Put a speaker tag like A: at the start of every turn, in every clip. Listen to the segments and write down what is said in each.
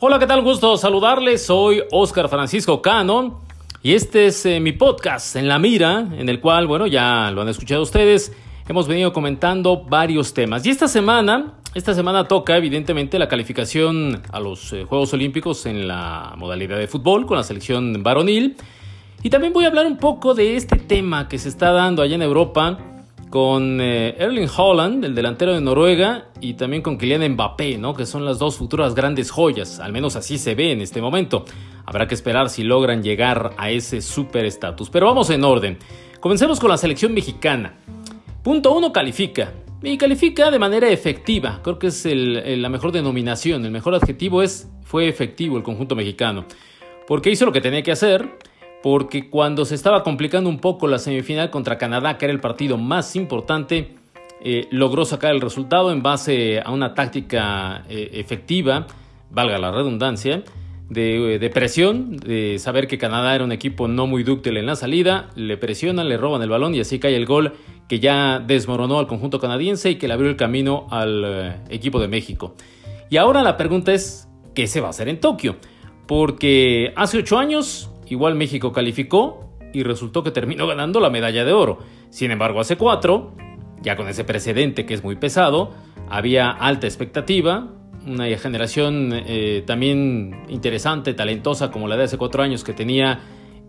A: Hola, ¿qué tal? Gusto saludarles. Soy Oscar Francisco Cano y este es eh, mi podcast en la mira, en el cual, bueno, ya lo han escuchado ustedes. Hemos venido comentando varios temas. Y esta semana, esta semana toca evidentemente la calificación a los eh, Juegos Olímpicos en la modalidad de fútbol con la selección varonil. Y también voy a hablar un poco de este tema que se está dando allá en Europa con eh, Erling Holland, el delantero de Noruega, y también con Kylian Mbappé, ¿no? que son las dos futuras grandes joyas, al menos así se ve en este momento. Habrá que esperar si logran llegar a ese super estatus. Pero vamos en orden. Comencemos con la selección mexicana. Punto 1 califica. Y califica de manera efectiva. Creo que es la mejor denominación. El mejor adjetivo es fue efectivo el conjunto mexicano. Porque hizo lo que tenía que hacer porque cuando se estaba complicando un poco la semifinal contra Canadá, que era el partido más importante, eh, logró sacar el resultado en base a una táctica eh, efectiva, valga la redundancia, de, de, presión, de saber que Canadá era un equipo no muy dúctil en la salida, le presionan, le roban el balón y así cae el gol que ya desmoronó al conjunto canadiense y que le abrió el camino al eh, equipo de México. Y ahora la pregunta es, ¿qué se va a hacer en Tokio? Porque hace ocho años Igual México calificó y resultó que terminó ganando la medalla de oro. Sin embargo, hace cuatro, ya con ese precedente que es muy pesado, había alta expectativa, una generación eh, también interesante, talentosa como la de hace cuatro años que tenía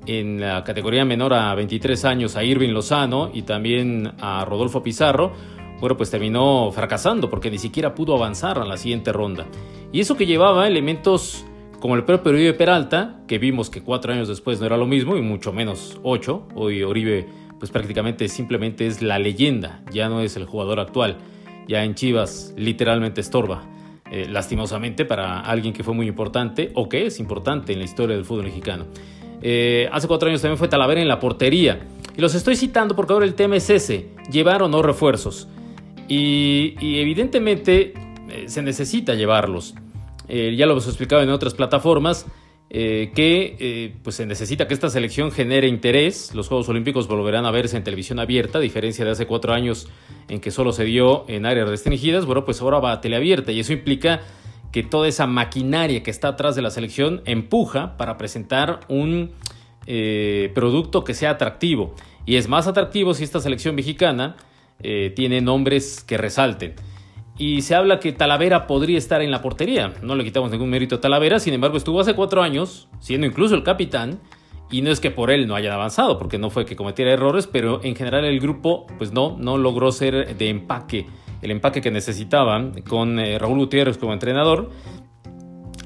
A: en la categoría menor a 23 años a Irving Lozano y también a Rodolfo Pizarro, bueno, pues terminó fracasando porque ni siquiera pudo avanzar a la siguiente ronda. Y eso que llevaba elementos como el propio Oribe Peralta, que vimos que cuatro años después no era lo mismo y mucho menos ocho. Hoy Oribe pues prácticamente simplemente es la leyenda, ya no es el jugador actual. Ya en Chivas literalmente estorba. Eh, lastimosamente para alguien que fue muy importante o que es importante en la historia del fútbol mexicano. Eh, hace cuatro años también fue Talavera en la portería. Y los estoy citando porque ahora el tema es ese, llevar o no refuerzos. Y, evidentemente eh, se necesita llevarlos. Eh, ya lo hemos explicado en otras plataformas, eh, que eh, pues se necesita que esta selección genere interés. Los Juegos Olímpicos volverán a verse en televisión abierta, a diferencia de hace cuatro años en que solo se dio en áreas restringidas. Bueno, pues ahora va a teleabierta y eso implica que toda esa maquinaria que está atrás de la selección empuja para presentar un producto que sea atractivo. Y es más atractivo si esta selección mexicana tiene nombres que resalten y se habla que Talavera podría estar en la portería. No le quitamos ningún mérito a Talavera, sin embargo estuvo hace cuatro años, siendo incluso el capitán, y no es que por él no hayan avanzado, porque no fue que cometiera errores, pero en general el grupo pues no, no logró ser de empaque, el empaque que necesitaban con eh, Raúl Gutiérrez como entrenador.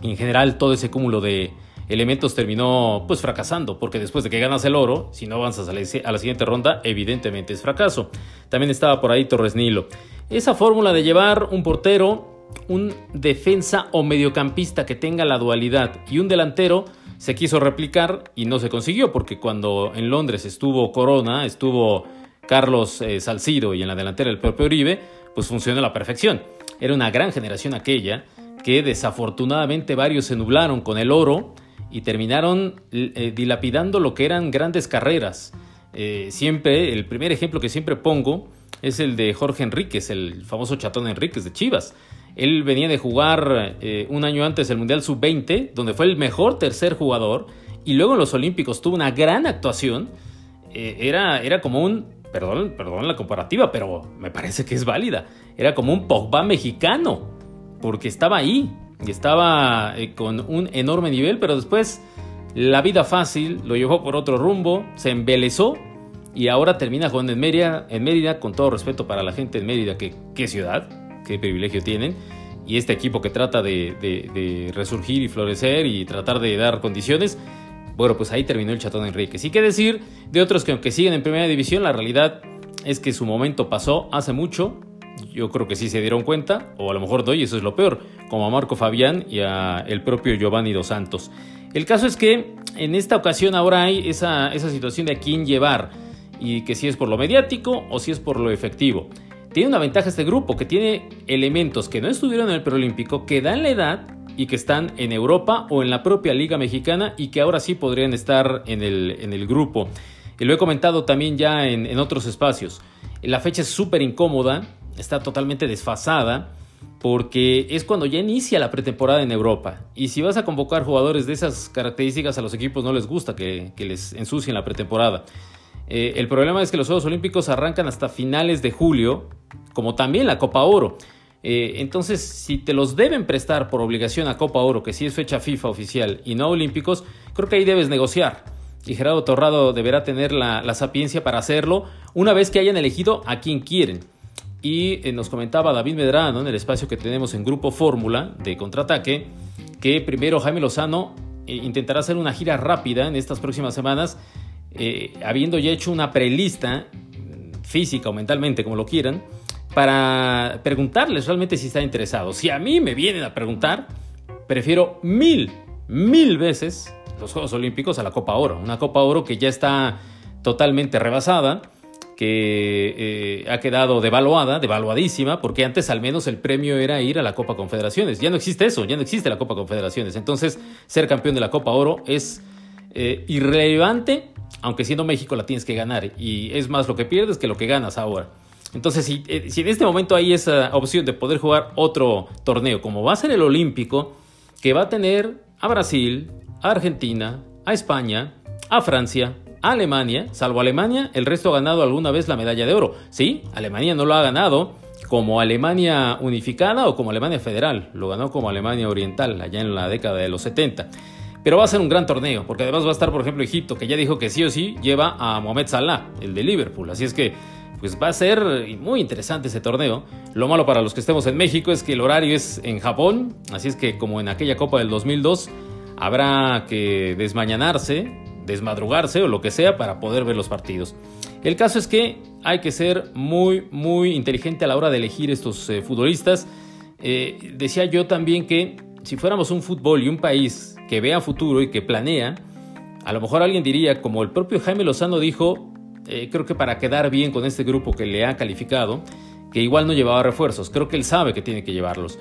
A: en general todo ese cúmulo de elementos terminó pues fracasando, porque después de que ganas el oro, si no avanzas a la, a la siguiente ronda, evidentemente es fracaso. También estaba por ahí Torres Nilo. Esa fórmula de llevar un portero, un defensa o mediocampista que tenga la dualidad y un delantero se quiso replicar y no se consiguió porque cuando en Londres estuvo Corona, estuvo Carlos eh, Salcido y en la delantera el propio Uribe, pues funcionó a la perfección. Era una gran generación aquella que desafortunadamente varios se nublaron con el oro y terminaron eh, dilapidando lo que eran grandes carreras. Eh, siempre, el primer ejemplo que siempre pongo es el de Jorge Enríquez, el famoso chatón Enríquez de Chivas. Él venía de jugar eh, un año antes el Mundial Sub-20, donde fue el mejor tercer jugador, y luego en los Olímpicos tuvo una gran actuación. Eh, era, era como un, perdón, perdón la comparativa, pero me parece que es válida. Era como un Pogba mexicano, porque estaba ahí, y estaba eh, con un enorme nivel, pero después la vida fácil lo llevó por otro rumbo, se embelezó y ahora termina jugando en Mérida, en Mérida, con todo respeto para la gente en Mérida, que qué ciudad, qué privilegio tienen, y este equipo que trata de, resurgir y florecer y tratar de dar condiciones, bueno, pues ahí terminó el Chatón Enrique. Sí que decir de otros que aunque siguen en primera división, la realidad es que su momento pasó hace mucho, yo creo que sí se dieron cuenta, o a lo mejor no, y eso es lo peor, como a Marco Fabián y a el propio Giovanni Dos Santos. El caso es que en esta ocasión ahora hay esa, esa situación de a quién llevar y que si es por lo mediático o si es por lo efectivo. Tiene una ventaja este grupo que tiene elementos que no estuvieron en el preolímpico, que dan la edad y que están en Europa o en la propia Liga Mexicana y que ahora sí podrían estar en el, en el grupo. Y lo he comentado también ya en, en otros espacios. La fecha es súper incómoda, está totalmente desfasada porque es cuando ya inicia la pretemporada en Europa. Y si vas a convocar jugadores de esas características, a los equipos no les gusta que, les ensucien la pretemporada. Eh, el problema es que los Juegos Olímpicos arrancan hasta finales de julio, como también la Copa Oro. Eh, entonces, si te los deben prestar por obligación a Copa Oro, que sí es fecha FIFA oficial y no Olímpicos, creo que ahí debes negociar. Y Gerardo Torrado deberá tener la, sapiencia para hacerlo una vez que hayan elegido a quien quieren. Y eh, nos comentaba David Medrano en el espacio que tenemos en Grupo Fórmula de Contraataque, que primero Jaime Lozano intentará hacer una gira rápida en estas próximas semanas, eh, habiendo ya hecho una prelista física o mentalmente, como lo quieran, para preguntarles realmente si están interesados. Si a mí me vienen a preguntar, prefiero mil, mil veces los Juegos Olímpicos a la Copa Oro. Una Copa Oro que ya está totalmente rebasada que eh, ha quedado devaluada, devaluadísima, porque antes al menos el premio era ir a la Copa Confederaciones. Ya no existe eso, ya no existe la Copa Confederaciones. Entonces, ser campeón de la Copa Oro es eh, irrelevante, aunque siendo México la tienes que ganar. Y es más lo que pierdes que lo que ganas ahora. Entonces, si, eh, si en este momento hay esa opción de poder jugar otro torneo, como va a ser el Olímpico, que va a tener a Brasil, a Argentina, a España, a Francia, Alemania, salvo Alemania, el resto ha ganado alguna vez la medalla de oro. Sí, Alemania no lo ha ganado como Alemania unificada o como Alemania federal, lo ganó como Alemania oriental allá en la década de los 70. Pero va a ser un gran torneo, porque además va a estar, por ejemplo, Egipto, que ya dijo que sí o sí lleva a Mohamed Salah, el de Liverpool. Así es que pues va a ser muy interesante ese torneo. Lo malo para los que estemos en México es que el horario es en Japón, así es que como en aquella Copa del 2002, habrá que desmañanarse desmadrugarse o lo que sea para poder ver los partidos. El caso es que hay que ser muy, muy inteligente a la hora de elegir estos eh, futbolistas. Eh, decía yo también que si fuéramos un fútbol y un país que vea futuro y que planea, a lo mejor alguien diría, como el propio Jaime Lozano dijo, eh, creo que para quedar bien con este grupo que le ha calificado, que igual no llevaba refuerzos, creo que él sabe que tiene que llevarlos.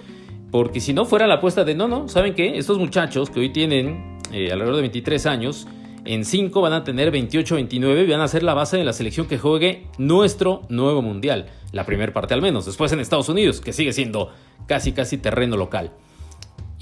A: Porque si no fuera la apuesta de no, no, ¿saben qué? Estos muchachos que hoy tienen alrededor de 23 años, en 5 van a tener 28-29 y van a ser la base de la selección que juegue nuestro nuevo mundial. La primera parte al menos. Después en Estados Unidos, que sigue siendo casi casi terreno local.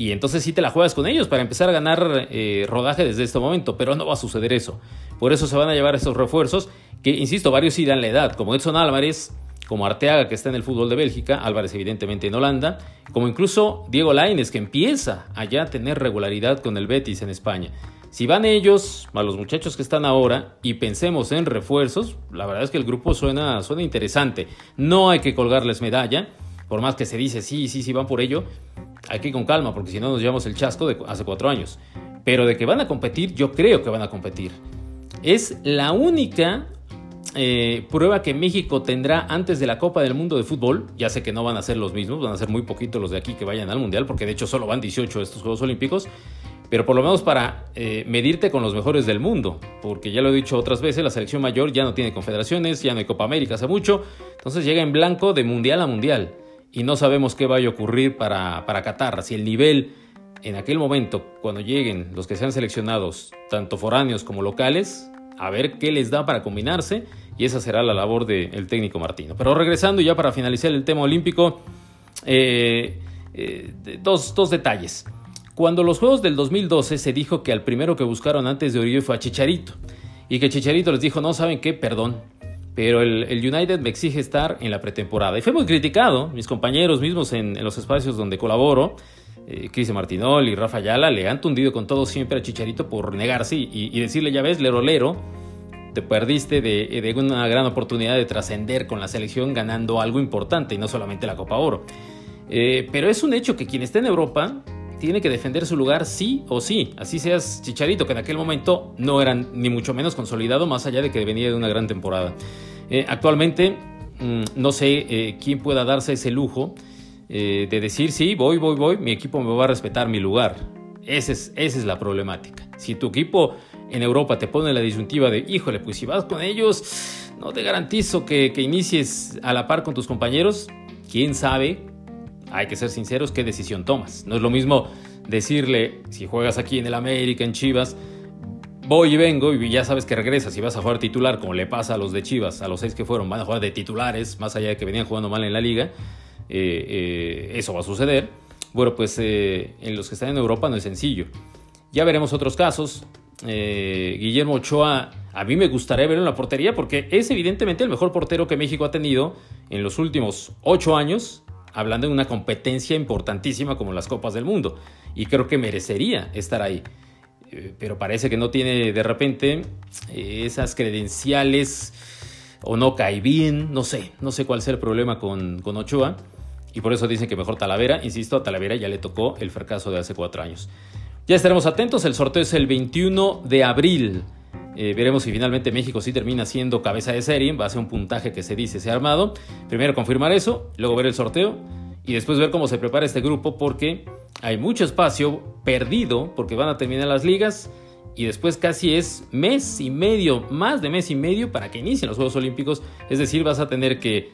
A: Y entonces sí te la juegas con ellos para empezar a ganar eh, rodaje desde este momento, pero no va a suceder eso. Por eso se van a llevar esos refuerzos, que insisto, varios irán la edad, como Edson Álvarez, como Arteaga, que está en el fútbol de Bélgica, Álvarez evidentemente en Holanda, como incluso Diego Lainez, que empieza a tener regularidad con el Betis en España. Si van ellos, a los muchachos que están ahora, y pensemos en refuerzos, la verdad es que el grupo suena, suena interesante. No hay que colgarles medalla, por más que se dice sí, sí, sí van por ello, hay que ir con calma, porque si no nos llevamos el chasco de hace cuatro años. Pero de que van a competir, yo creo que van a competir. Es la única eh, prueba que México tendrá antes de la Copa del Mundo de Fútbol. Ya sé que no van a ser los mismos, van a ser muy poquitos los de aquí que vayan al Mundial, porque de hecho solo van 18 estos Juegos Olímpicos pero por lo menos para eh, medirte con los mejores del mundo, porque ya lo he dicho otras veces, la selección mayor ya no tiene confederaciones, ya no hay Copa América hace mucho, entonces llega en blanco de mundial a mundial y no sabemos qué vaya a ocurrir para, para Qatar, si el nivel en aquel momento, cuando lleguen los que sean seleccionados, tanto foráneos como locales, a ver qué les da para combinarse y esa será la labor del técnico Martino. Pero regresando ya para finalizar el tema olímpico, eh, eh, dos, dos detalles. Cuando los Juegos del 2012 se dijo que al primero que buscaron antes de Oribe fue a Chicharito y que Chicharito les dijo, no, ¿saben qué? Perdón, pero el, United me exige estar en la pretemporada. Y fue muy criticado, mis compañeros mismos en, los espacios donde colaboro, eh, Cris Martinol y Rafa Ayala, le han tundido con todo siempre a Chicharito por negarse y, decirle, ya ves, lero lero, te perdiste de, una gran oportunidad de trascender con la selección ganando algo importante y no solamente la Copa Oro. Eh, pero es un hecho que quien está en Europa tiene que defender su lugar sí o sí. Así seas Chicharito, que en aquel momento no eran ni mucho menos consolidado, más allá de que venía de una gran temporada. Eh, actualmente, mm, no sé eh, quién pueda darse ese lujo eh, de decir, sí, voy, voy, voy, mi equipo me va a respetar mi lugar. Esa es, esa es la problemática. Si tu equipo en Europa te pone la disyuntiva de, híjole, pues si vas con ellos, no te garantizo que, que inicies a la par con tus compañeros. ¿Quién sabe hay que ser sinceros, ¿qué decisión tomas? No es lo mismo decirle, si juegas aquí en el América, en Chivas, voy y vengo y ya sabes que regresas y vas a jugar titular, como le pasa a los de Chivas, a los seis que fueron, van a jugar de titulares, más allá de que venían jugando mal en la liga. eso va a suceder. Bueno, pues en los que están en Europa no es sencillo. Ya veremos otros casos. Guillermo Ochoa, a mí me gustaría verlo en la portería porque es evidentemente el mejor portero que México ha tenido en los últimos ocho años hablando de una competencia importantísima como las Copas del Mundo. Y creo que merecería estar ahí. Eh, pero parece que no tiene de repente esas credenciales o no cae bien, no sé, no sé cuál sea el problema con, con Ochoa. Y por eso dicen que mejor Talavera. Insisto, a Talavera ya le tocó el fracaso de hace cuatro años. Ya estaremos atentos, el sorteo es el 21 de abril. Eh, veremos si finalmente México sí termina siendo cabeza de serie, va a ser un puntaje que se dice se ha armado. Primero confirmar eso, luego ver el sorteo y después ver cómo se prepara este grupo porque hay mucho espacio perdido porque van a terminar las ligas y después casi es mes y medio, más de mes y medio para que inicien los Juegos Olímpicos. Es decir, vas a tener que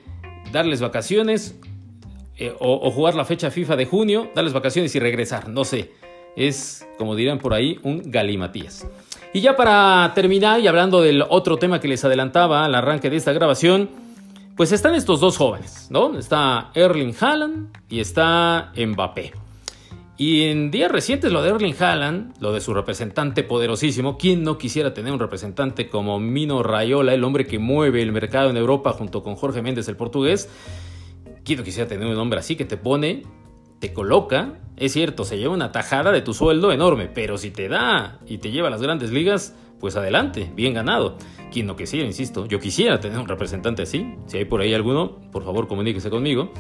A: darles vacaciones eh, o, o jugar la fecha FIFA de junio, darles vacaciones y regresar, no sé. Es, como dirán por ahí, un galimatías. Y ya para terminar y hablando del otro tema que les adelantaba al arranque de esta grabación, pues están estos dos jóvenes, ¿no? Está Erling Haaland y está Mbappé. Y en días recientes lo de Erling Haaland, lo de su representante poderosísimo, ¿quién no quisiera tener un representante como Mino Raiola, el hombre que mueve el mercado en Europa junto con Jorge Méndez, el portugués? ¿Quién no quisiera tener un hombre así que te pone te coloca, es cierto, se lleva una tajada de tu sueldo enorme, pero si te da y te lleva a las grandes ligas, pues adelante, bien ganado. Quien no quisiera, insisto, yo quisiera tener un representante así. Si hay por ahí alguno, por favor comuníquese conmigo.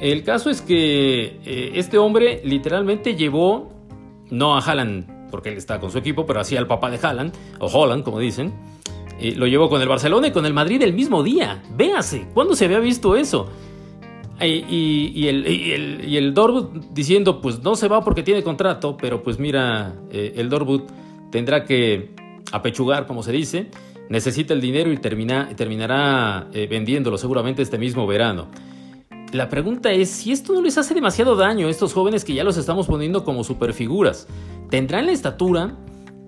A: El caso es que eh, este hombre literalmente llevó, no a Haaland, porque él está con su equipo, pero así al papá de Haaland, o Holland, como dicen, eh, lo llevó con el Barcelona y con el Madrid el mismo día. Véase, ¿cuándo se había visto eso? Y, el, y, diciendo, pues no se va porque tiene contrato, pero pues mira, eh, el Dortmund tendrá que apechugar, como se dice, necesita el dinero y termina, terminará eh, vendiéndolo seguramente este mismo verano. La pregunta es si esto no les hace demasiado daño a estos jóvenes que ya los estamos poniendo como superfiguras. ¿Tendrán la estatura?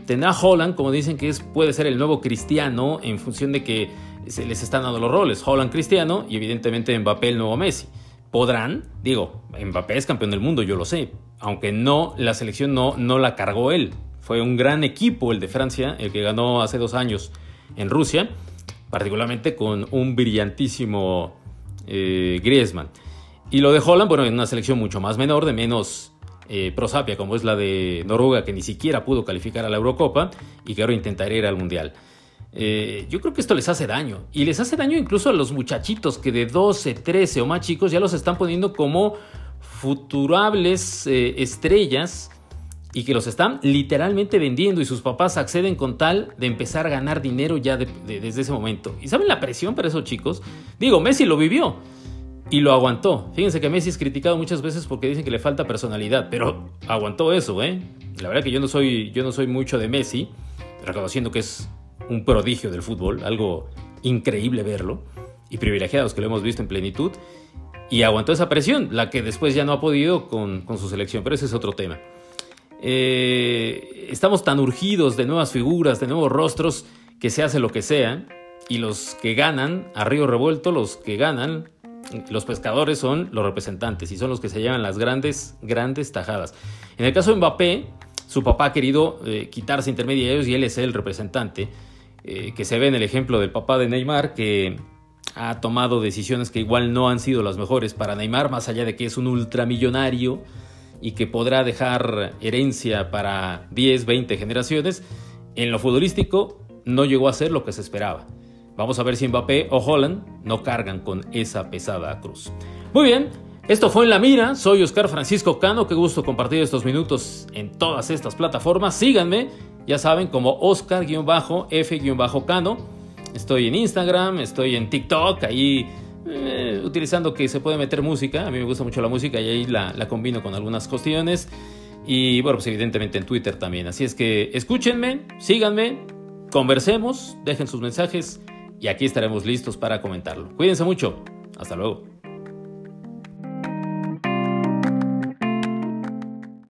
A: ¿Tendrá Holland, como dicen que es, puede ser el nuevo cristiano en función de que se les están dando los roles? Holland cristiano y evidentemente Mbappé el nuevo Messi podrán, digo, Mbappé es campeón del mundo, yo lo sé, aunque no, la selección no, no la cargó él. Fue un gran equipo el de Francia, el que ganó hace dos años en Rusia, particularmente con un brillantísimo eh, Griezmann. Y lo de Holland, bueno, en una selección mucho más menor, de menos eh, prosapia, como es la de Noruega, que ni siquiera pudo calificar a la Eurocopa y que ahora intentará ir al Mundial. Eh, yo creo que esto les hace daño. Y les hace daño incluso a los muchachitos que de 12, 13 o más chicos ya los están poniendo como futurables eh, estrellas y que los están literalmente vendiendo y sus papás acceden con tal de empezar a ganar dinero ya desde ese momento. ¿Y saben la presión para esos chicos? Digo, Messi lo vivió y lo aguantó. Fíjense que Messi es criticado muchas veces porque dicen que le falta personalidad, pero aguantó eso, ¿eh? La verdad que yo no soy, yo no soy mucho de Messi, reconociendo que es un prodigio del fútbol, algo increíble verlo, y privilegiados que lo hemos visto en plenitud, y aguantó esa presión, la que después ya no ha podido con, su selección, pero ese es otro tema. Eh, estamos tan urgidos de nuevas figuras, de nuevos rostros, que se hace lo que sea, y los que ganan, a río revuelto, los que ganan, los pescadores son los representantes y son los que se llevan las grandes, grandes tajadas. En el caso de Mbappé, su papá ha querido eh, quitarse intermediarios y él es el representante. Eh, que se ve en el ejemplo del papá de Neymar, que ha tomado decisiones que igual no han sido las mejores para Neymar, más allá de que es un ultramillonario y que podrá dejar herencia para 10, 20 generaciones, en lo futbolístico no llegó a ser lo que se esperaba. Vamos a ver si Mbappé o Holland no cargan con esa pesada cruz. Muy bien, esto fue En la Mira, soy Oscar Francisco Cano, qué gusto compartir estos minutos en todas estas plataformas. Síganme ya saben, como Oscar-F-Cano. Estoy en Instagram, estoy en TikTok, ahí eh, utilizando que se puede meter música. A mí me gusta mucho la música y ahí la, la combino con algunas cuestiones. Y bueno, pues evidentemente en Twitter también. Así es que escúchenme, síganme, conversemos, dejen sus mensajes y aquí estaremos listos para comentarlo. Cuídense mucho. Hasta luego.